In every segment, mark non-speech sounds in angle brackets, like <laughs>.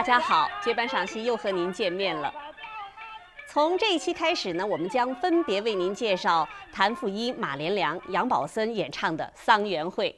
大家好！接班赏析又和您见面了。从这一期开始呢，我们将分别为您介绍谭富英、马连良、杨宝森演唱的《桑园会》。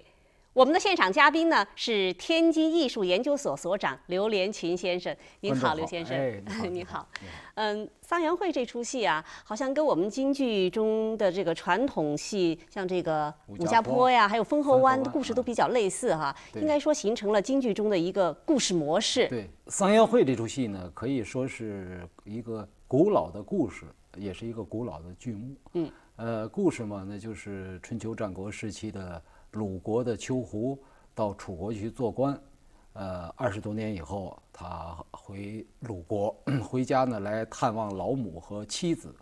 我们的现场嘉宾呢是天津艺术研究所所长刘连群先生。您好，刘先生。哎，您 <laughs> 好。嗯，《桑园会》这出戏啊，好像跟我们京剧中的这个传统戏，像这个武家坡呀，还有封侯湾的故事都比较类似哈。应该说形成了京剧中的一个故事模式。对，《桑园会》这出戏呢，可以说是一个古老的故事，也是一个古老的剧目。嗯。呃，故事嘛，那就是春秋战国时期的。鲁国的丘胡到楚国去做官，呃，二十多年以后，他回鲁国回家呢，来探望老母和妻子。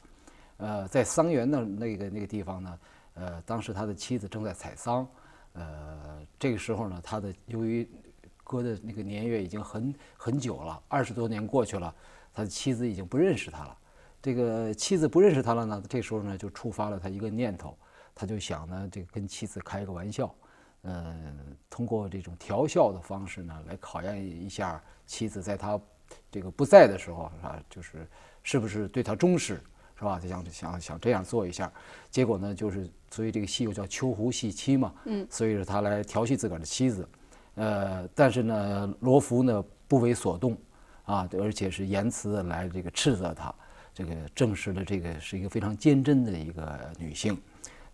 呃，在桑园的那个那个地方呢，呃，当时他的妻子正在采桑，呃，这个时候呢，他的由于隔的那个年月已经很很久了，二十多年过去了，他的妻子已经不认识他了。这个妻子不认识他了呢，这时候呢，就触发了他一个念头。他就想呢，这个跟妻子开个玩笑，嗯，通过这种调笑的方式呢，来考验一下妻子在他这个不在的时候，是吧？就是是不是对他忠实，是吧？就想想想这样做一下，结果呢，就是所以这个戏又叫秋胡戏妻嘛，嗯，所以说他来调戏自个儿的妻子，呃，但是呢，罗浮呢不为所动，啊，而且是言辞来这个斥责他，这个证实了这个是一个非常坚贞的一个女性。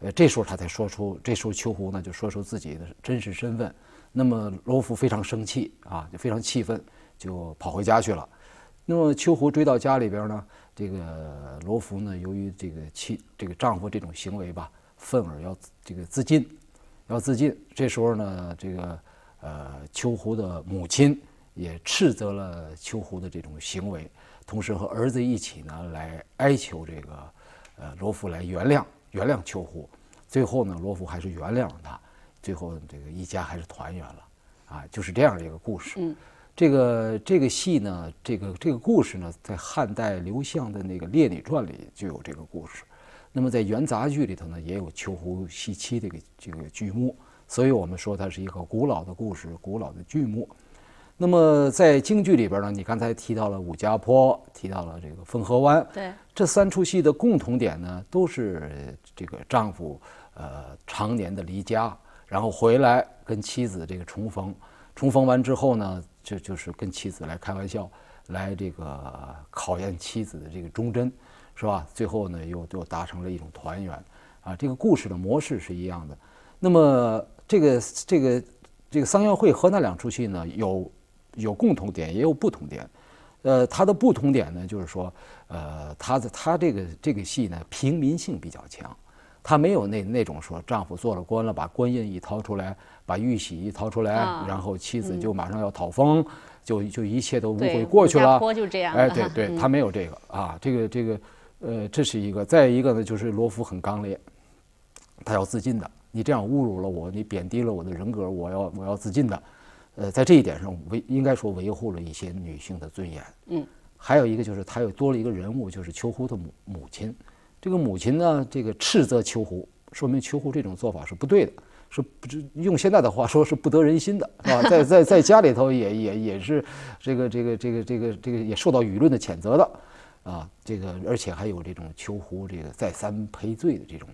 呃，这时候他才说出，这时候秋胡呢就说出自己的真实身份。那么罗浮非常生气啊，就非常气愤，就跑回家去了。那么秋胡追到家里边呢，这个罗浮呢，由于这个妻这个丈夫这种行为吧，愤而要这个自尽，要自尽。这时候呢，这个呃秋胡的母亲也斥责了秋胡的这种行为，同时和儿子一起呢来哀求这个呃罗浮来原谅。原谅秋胡，最后呢，罗浮还是原谅了他，最后这个一家还是团圆了，啊，就是这样的一个故事。嗯，这个这个戏呢，这个这个故事呢，在汉代刘向的那个《列女传》里就有这个故事，那么在元杂剧里头呢，也有秋胡戏妻这个这个剧目，所以我们说它是一个古老的故事，古老的剧目。那么在京剧里边呢，你刚才提到了武家坡，提到了这个汾河湾，对，这三出戏的共同点呢，都是这个丈夫呃常年的离家，然后回来跟妻子这个重逢，重逢完之后呢，就就是跟妻子来开玩笑，来这个考验妻子的这个忠贞，是吧？最后呢，又又达成了一种团圆，啊，这个故事的模式是一样的。那么这个这个这个桑园会和那两出戏呢，有。有共同点，也有不同点。呃，它的不同点呢，就是说，呃，它的它这个这个戏呢，平民性比较强，它没有那那种说丈夫做了官了，把官印一掏出来，把玉玺一掏出来，然后妻子就马上要讨封，就就一切都误会过去了。就这样。哎，对 <laughs> 对，他没有这个啊，这个这个，呃，这是一个。再一个呢，就是罗浮很刚烈，他要自尽的。你这样侮辱了我，你贬低了我的人格，我要我要自尽的。呃，在这一点上维应该说维护了一些女性的尊严。嗯，还有一个就是他又多了一个人物，就是秋胡的母母亲。这个母亲呢，这个斥责秋胡，说明秋胡这种做法是不对的，是不用现在的话说是不得人心的，是吧？在在在家里头也也也是这个这个这个这个这个也受到舆论的谴责的，啊，这个而且还有这种秋胡这个再三赔罪的这种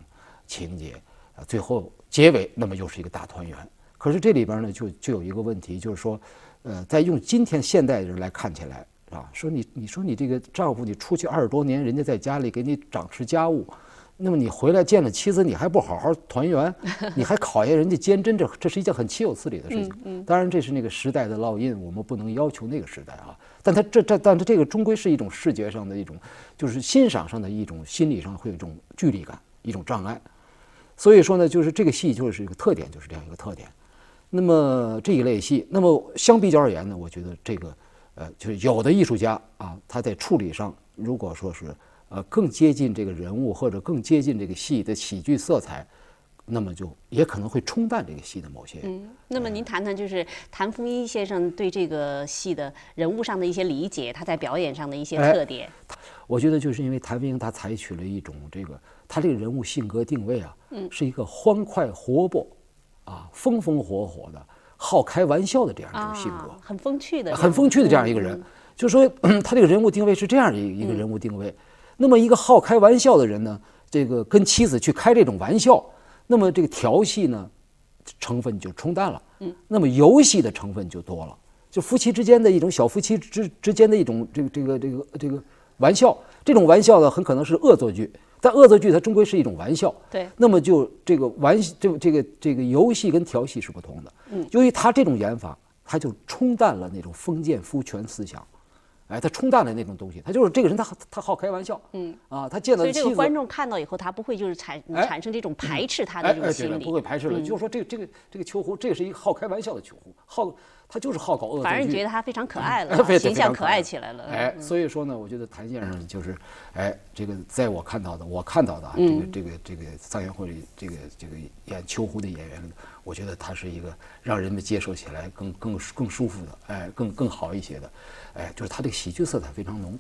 情节啊，最后结尾那么又是一个大团圆。可是这里边呢，就就有一个问题，就是说，呃，在用今天现代人来看起来，啊，说你你说你这个丈夫，你出去二十多年，人家在家里给你掌持家务，那么你回来见了妻子，你还不好好团圆，你还考验人家坚贞，这这是一件很岂有此理的事情。嗯，当然这是那个时代的烙印，我们不能要求那个时代啊。但他这这，但是这个终归是一种视觉上的一种，就是欣赏上的一种心理上会有一种距离感，一种障碍。所以说呢，就是这个戏就是一个特点，就是这样一个特点。那么这一类戏，那么相比较而言呢，我觉得这个，呃，就是有的艺术家啊，他在处理上，如果说是呃更接近这个人物或者更接近这个戏的喜剧色彩，那么就也可能会冲淡这个戏的某些。嗯，那么您谈谈就是谭富英先生对这个戏的人物上的一些理解，他在表演上的一些特点。我觉得就是因为谭富英他采取了一种这个他这个人物性格定位啊，嗯，是一个欢快活泼。啊，风风火火的，好开玩笑的这样一种性格，很风趣的，很风趣的这样一个人。就说他这个人物定位是这样的一一个人物定位。那么一个好开玩笑的人呢，这个跟妻子去开这种玩笑，那么这个调戏呢，成分就冲淡了。嗯，那么游戏的成分就多了，就夫妻之间的一种小夫妻之之间的一种这个这个这个这个玩笑，这种玩笑呢，很可能是恶作剧。但恶作剧它终归是一种玩笑，对。那么就这个玩这这个这个游戏跟调戏是不同的。嗯。由于他这种演法，他就冲淡了那种封建夫权思想，哎，他冲淡了那种东西。他就是这个人，他他好开玩笑。嗯。啊，他见到所以这个观众看到以后，他不会就是产产生这种排斥他的这种心理。不会排斥了，就是说这个这个这个秋胡，这是一个好开玩笑的秋胡，好。他就是好搞恶作剧，反正你觉得他非常可爱了，<laughs> 形象可爱起来了。哎，所以说呢，我觉得谭先生就是，哎，这个在我看到的，我看到的啊这个这个这个桑园会里这个这个演秋胡的演员里，我觉得他是一个让人们接受起来更更更舒服的，哎，更更好一些的，哎，就是他这个喜剧色彩非常浓，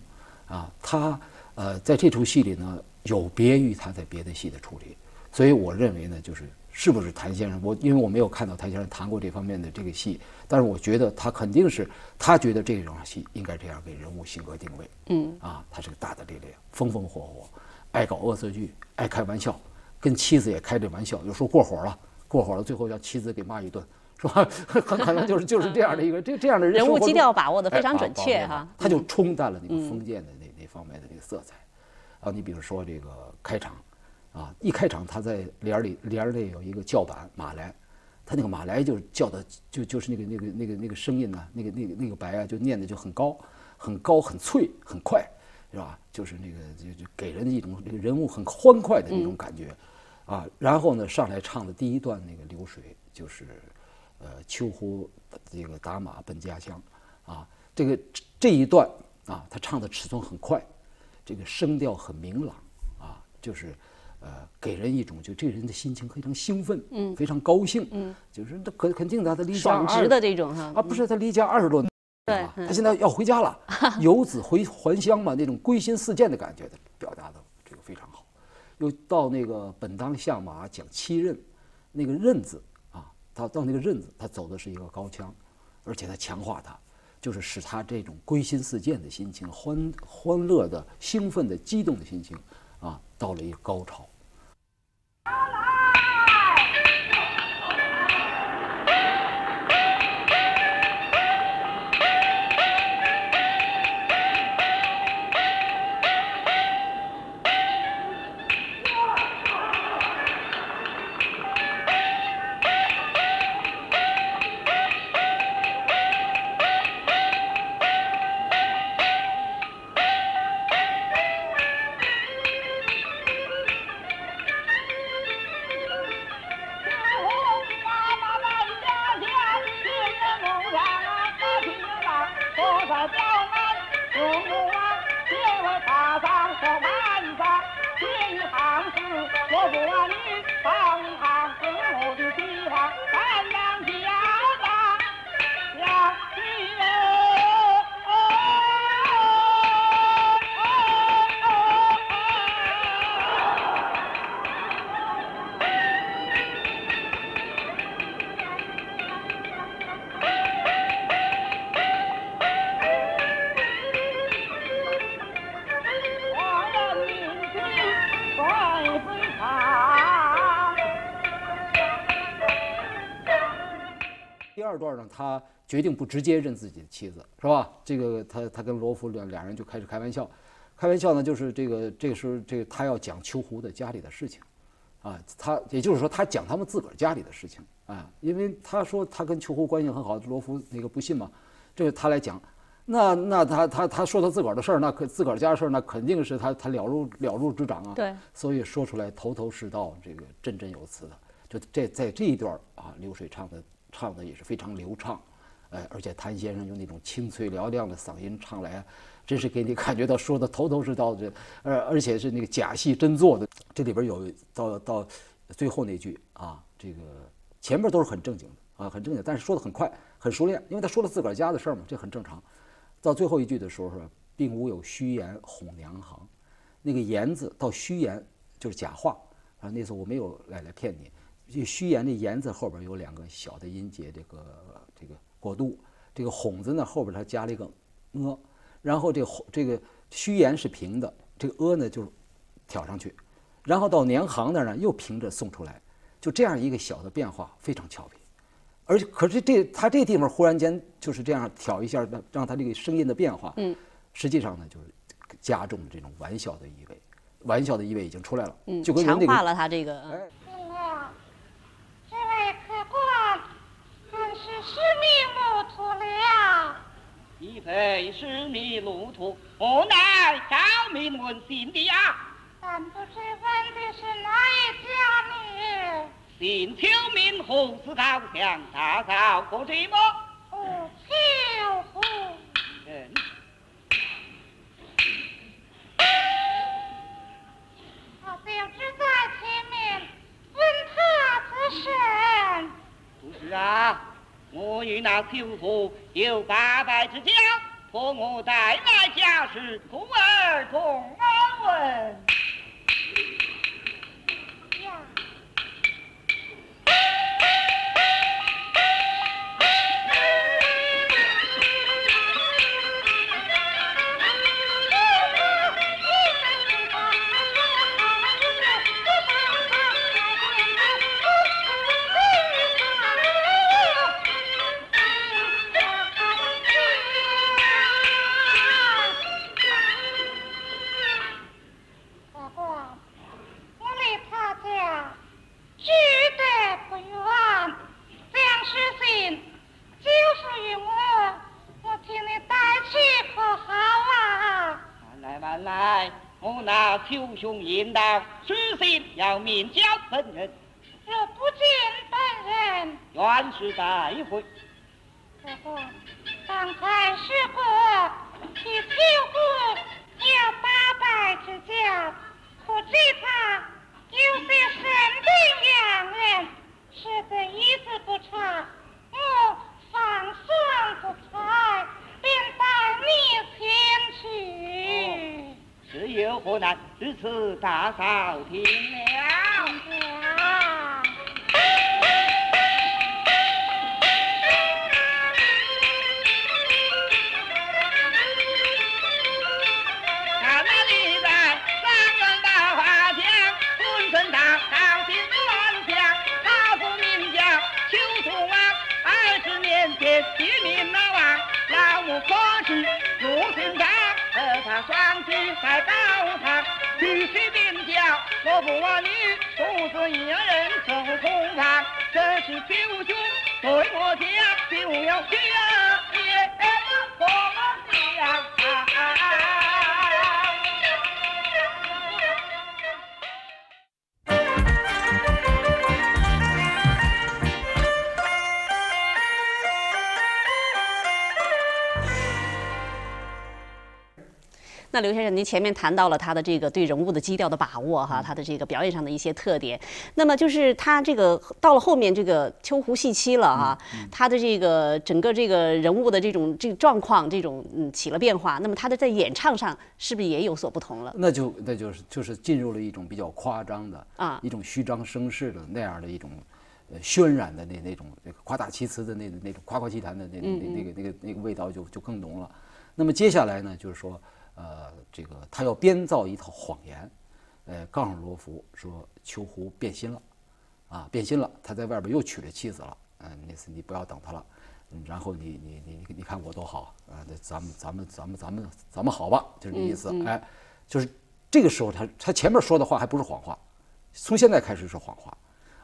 啊，他呃在这出戏里呢有别于他在别的戏的处理，所以我认为呢就是。是不是谭先生？我因为我没有看到谭先生谈过这方面的这个戏，但是我觉得他肯定是他觉得这种戏应该这样给人物性格定位。嗯，啊，他是个大大咧咧、风风火火，爱搞恶作剧，爱开玩笑，跟妻子也开这玩笑，有时候过火了，过火了，最后让妻子给骂一顿，是吧？<laughs> 很可能就是就是这样的一个这这样的人。人物基调把握的非常准确哈。他就冲淡了那个封建的那那方面的那个色彩。啊，你比如说这个开场。啊！一开场，他在帘里帘里有一个叫板马来，他那个马来就是叫的，就就是那个那个那个那个声音呢，那个那个那个白啊，就念的就很高，很高，很脆，很快，是吧？就是那个就就给人的一种这个人物很欢快的那种感觉，啊！然后呢，上来唱的第一段那个流水就是，呃，秋胡这个打马奔家乡，啊，这个这一段啊，他唱的尺寸很快，这个声调很明朗，啊，就是。呃，给人一种就这人的心情非常兴奋，嗯，非常高兴，嗯，就是他肯肯定的，他离家二的这种哈。啊，不是他离家二十多年，对，他现在要回家了，<laughs> 游子回还乡嘛，那种归心似箭的感觉，他表达的这个非常好。又到那个本当相马讲七任，那个任字啊，他到那个任字，他走的是一个高腔，而且他强化他，就是使他这种归心似箭的心情，欢欢乐的、兴奋的、激动的心情啊，到了一个高潮。决定不直接认自己的妻子，是吧？这个他他跟罗福两两人就开始开玩笑，开玩笑呢，就是这个这个时候这个他要讲秋胡的家里的事情，啊，他也就是说他讲他们自个儿家里的事情啊，因为他说他跟秋胡关系很好，罗福那个不信嘛，这个他来讲，那那他他他说他自个儿的事儿，那可自个儿家的事儿，那肯定是他他了如了如指掌啊，对，所以说出来头头是道，这个振振有词的，就这在这一段啊，流水唱的。唱的也是非常流畅，哎，而且谭先生用那种清脆嘹亮的嗓音唱来，真是给你感觉到说的头头是道的，而而且是那个假戏真做的。这里边有到到最后那句啊，这个前面都是很正经的啊，很正经，但是说的很快，很熟练，因为他说了自个儿家的事儿嘛，这很正常。到最后一句的时候说，并无有虚言哄娘行，那个言字到虚言就是假话啊，那时候我没有来来骗你。这虚言的言字后边有两个小的音节，这个过渡，这个哄字呢后边它加了一个呃，然后这个哄这个虚言是平的，这个呃呢就挑上去，然后到年行那儿呢又平着送出来，就这样一个小的变化，非常俏皮。而且可是这他这地方忽然间就是这样挑一下，让让他这个声音的变化，嗯，实际上呢就是加重这种玩笑的意味，玩笑的意味已经出来了，嗯，就强化了他这个进了，这位客官真是失迷路途了。已非是迷路途，无奈高明问姓的呀，但不知问的是哪一家呢？姓邱名胡，是高强，大嫂过这么？哦，秋胡。嗯，他就只在前面问他之身。不是啊，我与那舅父有八拜之交，托我带来家事，故而同安问。兄应道，书信要面交本人，若不见本人，原是待会。不过，刚才是个替救护有八拜之交，可知他有些神兵洋人，实在一字不差。我放算不开，便带你前去。是有何难？至此大嫂听了。双膝在高堂，必须名叫我不问你，独自一人走空房，这是九兄对我家，就要学那刘先生，您前面谈到了他的这个对人物的基调的把握哈，他的这个表演上的一些特点。那么就是他这个到了后面这个秋胡戏妻了哈，他的这个整个这个人物的这种这个状况，这种嗯起了变化。那么他的在演唱上是不是也有所不同了？那就那就是就是进入了一种比较夸张的啊一种虚张声势的那样的一种呃渲染的那那种那个夸大其词的那那种夸夸其谈的那那那那个那个那个味道就就更浓了。那么接下来呢，就是说呃这个他要编造一套谎言，呃告诉罗浮说秋胡变心了，啊变心了，他在外边又娶了妻子了，嗯、那次你不要等他了。嗯然后你你你你你看我多好啊！那咱们咱们咱们咱们咱们好吧，就是这意思。哎，就是这个时候他他前面说的话还不是谎话，从现在开始是谎话，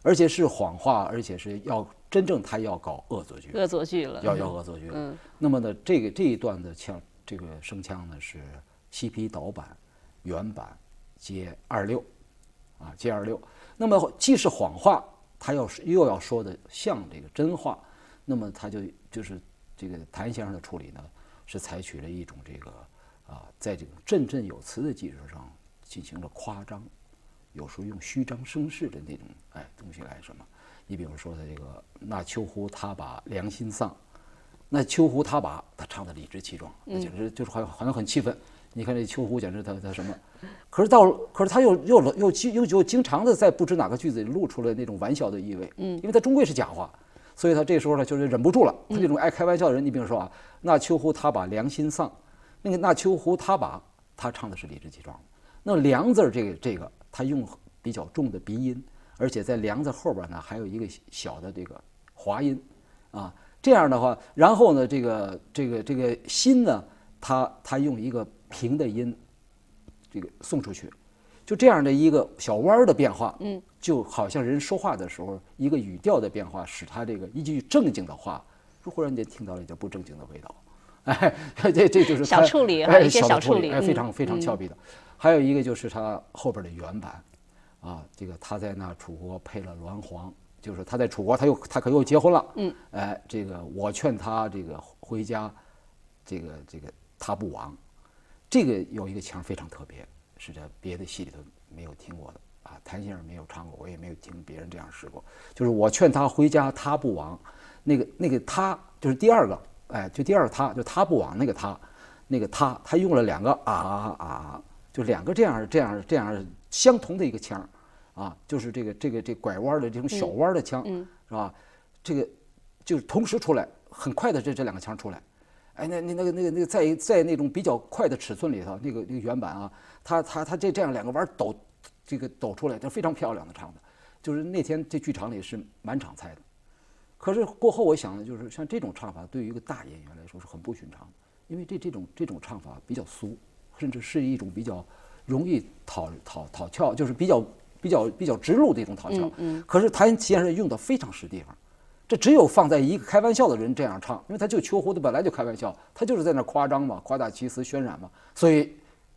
而且是谎话，而且是要真正他要搞恶作剧，恶作剧了。要要恶作剧。嗯，那么呢，这个这一段的腔，这个声腔呢是西皮导板、原版接二六，啊，接二六。那么既是谎话，他要是又要说的像这个真话，那么他就就是这个谭先生的处理呢，是采取了一种这个啊，在这种振振有词的基础上进行了夸张，有时候用虚张声势的那种哎东西来什么。你比如说他这个那秋胡他把良心丧，那秋胡他把他唱的理直气壮，那简直就是好像好像很气愤，你看这秋胡简直他他什么？可是到可是他又又又又又经常的在不知哪个句子里露出了那种玩笑的意味，嗯，因为他终归是假话，所以他这时候呢就是忍不住了。他这种爱开玩笑的人，你比如说啊，那秋胡他把良心丧，那个那秋胡他把他唱的是理直气壮，那良字儿这个这个他用比较重的鼻音，而且在良字后边呢还有一个小的这个滑音，啊，这样的话，然后呢这个这个这个心呢，他他用一个平的音。这个送出去，就这样的一个小弯儿的变化，嗯，就好像人说话的时候一个语调的变化，使他这个一句正经的话，忽然间听到了一点不正经的味道，哎，这这就是小处理哎，一些小处处理哎，非常非常俏皮的。还有一个就是他后边的原版，啊，这个他在那楚国配了鸾皇，就是他在楚国他又他可又结婚了，嗯，哎，这个我劝他这个回家，这个这个他不亡。这个有一个腔非常特别，是在别的戏里头没有听过的啊。谭先生没有唱过，我也没有听别人这样试过。就是我劝他回家，他不亡。那个那个他就是第二个，哎，就第二个他，就他不亡那个他，那个他，他用了两个啊啊，就两个这样这样这样相同的一个腔啊，就是这个这个这拐弯的这种小弯的腔，是吧？这个就是同时出来，很快的这这两个腔出来。哎，那那那个那个那个在在那种比较快的尺寸里头，那个那个原版啊，他他他这这样两个弯抖，这个抖出来，这非常漂亮的唱的，就是那天这剧场里是满场猜的。可是过后我想呢，就是像这种唱法，对于一个大演员来说是很不寻常的，因为这这种这种唱法比较俗，甚至是一种比较容易讨讨讨俏，就是比较比较比较直路的一种讨巧。嗯。可是谭先生用的非常实地方。这只有放在一个开玩笑的人这样唱，因为他就秋胡子本来就开玩笑，他就是在那夸张嘛，夸大其词，渲染嘛，所以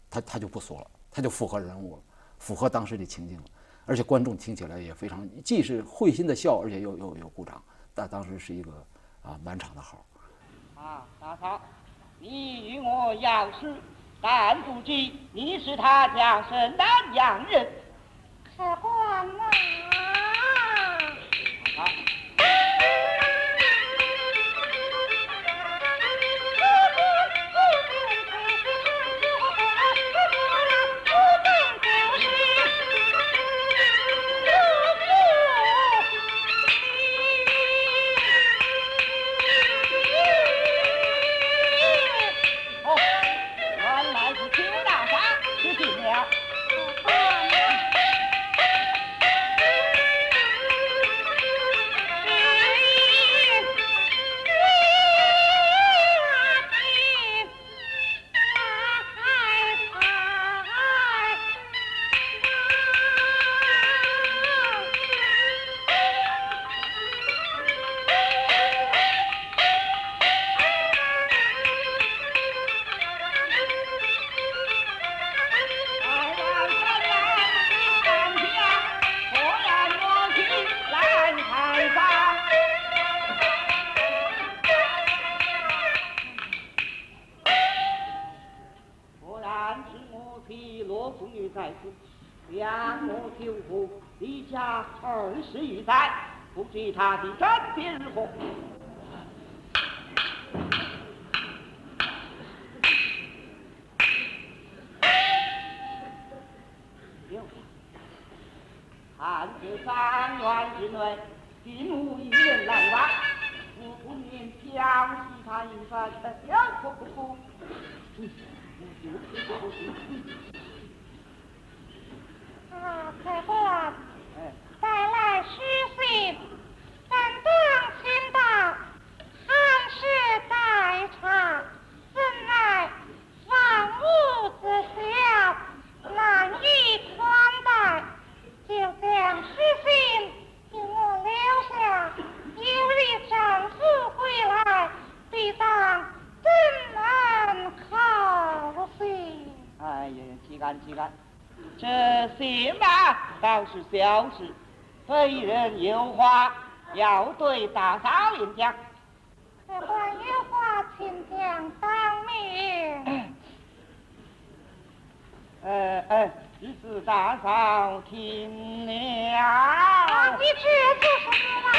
他他就不俗了，他就符合人物了，符合当时的情境了，而且观众听起来也非常，既是会心的笑，而且又又有鼓掌，但当时是一个啊满场的好。啊，大嫂，你与我要是，但不知你是他家什么样人？Con 两母舅父离家二十余载不知他的真名如何看这三院之内，并无一人来往，我不免调戏他一番，有可不可？啊，客官，带来书信。本当请到，汉室待茶，怎奈房屋之小，难以宽待，就将书信给我留下，有日丈夫回来，必当登门考信。哎呀，岂敢岂敢，这信嘛倒是小事，非人有话。要对大嫂言讲，客官有话请讲当面。呃 <coughs> 呃，只是大嫂听了。啊，你这做什么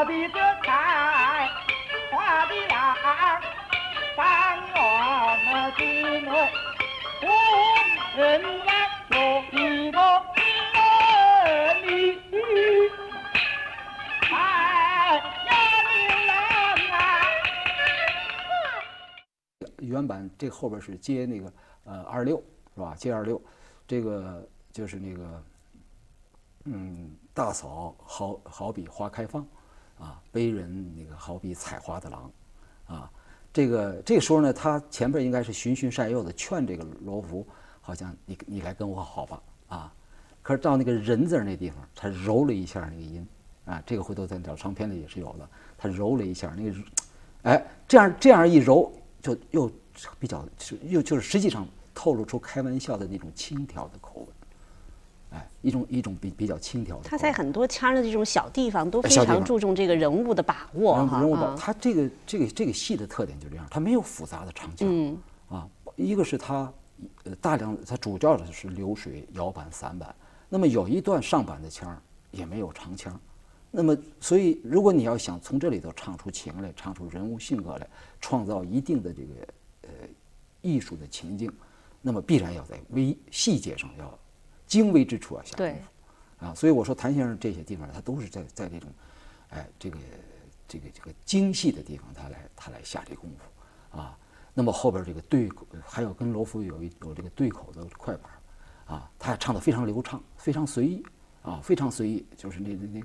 我的这菜花的郎，上院那之内，无人来有一个人里。哎呀，牛郎啊！原版这后边是接那个呃二六是吧？接二六，这个就是那个嗯，大嫂好好比花开放，啊，悲人那个好比采花的狼，啊，这个这个时候呢，他前边应该是循循善诱的劝这个罗浮，好像你你来跟我好吧，啊，可是到那个人字儿那地方，他揉了一下那个音，啊，这个回头在小长篇里也是有的，他揉了一下那个，哎，这样这样一揉，就又比较是又就是实际上透露出开玩笑的那种轻佻的口吻，哎，一种一种比比较轻佻的。他在很多腔的这种小地方都非常注重这个人物的把握哈。人人物吧，啊他这个这个这个戏的特点就这样，他没有复杂的长腔，嗯啊，一个是他呃大量他主要的是流水、摇板、散板，那么有一段上板的腔儿也没有长腔，那么所以如果你要想从这里头唱出情来，唱出人物性格来，创造一定的这个呃艺术的情境，那么必然要在微细节上要精微之处啊下功夫。啊，所以我说谭先生这些地方，他都是在在这种，哎，这个这个这个精细的地方，他来他来下这功夫啊。那么后边这个对口，还有跟罗浮有一有这个对口的快板啊，他唱的非常流畅，非常随意啊，非常随意，就是那那那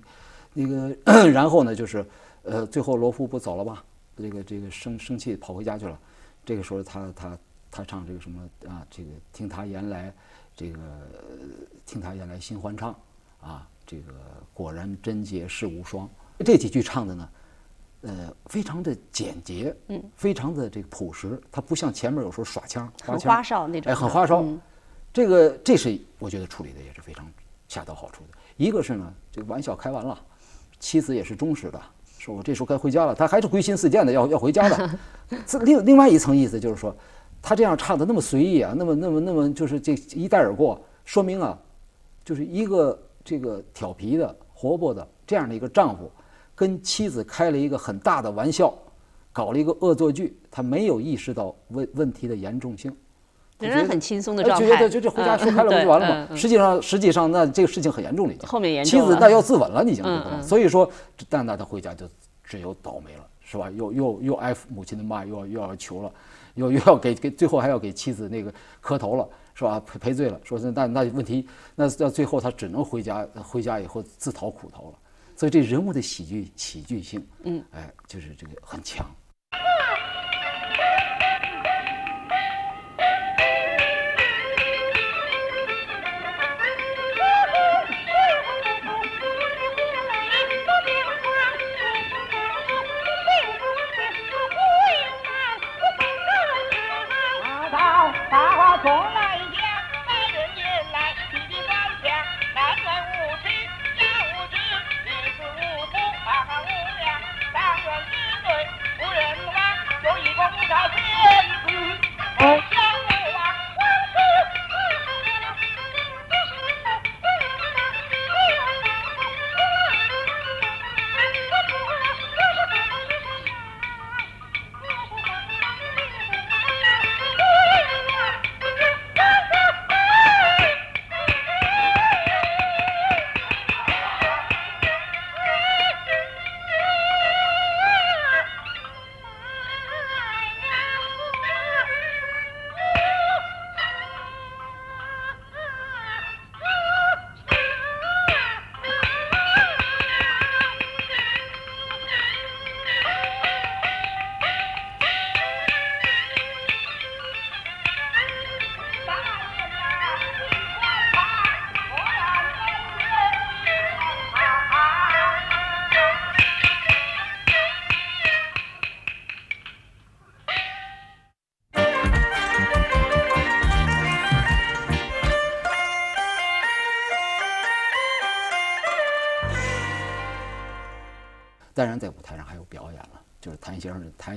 那个，<clears throat> 然后呢，就是呃，最后罗浮不走了吧？这个这个生生气跑回家去了，这个时候他他他唱这个什么啊？这个听他言来，这个呃听他原来新欢唱啊，这个果然贞洁世无双。这几句唱的呢，呃，非常的简洁，嗯，非常的这个朴实，它不像前面有时候耍腔，很腔花哨那种哎，很花哨。嗯这个这是我觉得处理的也是非常恰到好处的。一个是呢，这个玩笑开完了，妻子也是忠实的，说我这时候该回家了，他还是归心似箭的要要回家的。<laughs> 这另另外一层意思就是说，他这样唱的那么随意啊，那么那么那么就是这一带而过，说明啊，就是一个这个调皮的、活泼的这样的一个丈夫，跟妻子开了一个很大的玩笑，搞了一个恶作剧，他没有意识到问问题的严重性。仍然很轻松的呃状态。就觉得就就回家说开了不嗯就完了吗？实际上，实际上那这个事情很严重了，已经。后面严重妻子那要自刎了，已经。嗯嗯所以说，但那他回家就只有倒霉了，是吧？又又又挨母亲的骂，又要又要求了，又又要给给，最后还要给妻子那个磕头了，是吧？赔赔罪了，说是那那问题，那到最后他只能回家，回家以后自讨苦头了。所以这人物的喜剧喜剧性，嗯，哎，就是这个很强。大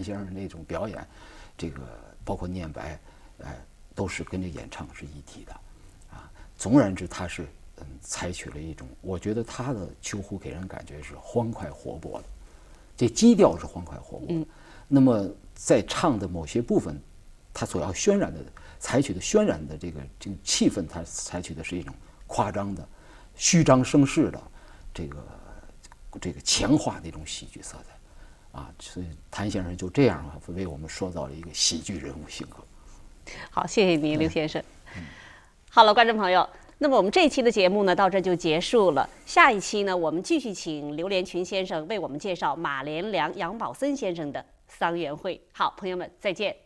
先生那种表演，这个包括念白，哎，都是跟这演唱是一体的，啊，总而言之，他是嗯采取了一种，我觉得他的秋胡给人感觉是欢快活泼的，这基调是欢快活泼的，那么在唱的某些部分，他所要渲染的、采取的渲染的这个这个气氛，他采取的是一种夸张的、虚张声势的这个这个强化的一种喜剧色彩，啊，所以谭先生就这样啊，为我们塑造了一个喜剧人物性格。好，谢谢您，刘先生。好了，观众朋友，那么我们这一期的节目呢，到这就结束了。下一期呢，我们继续请刘连群先生为我们介绍马连良、杨宝森先生的《桑园会》。好，朋友们，再见。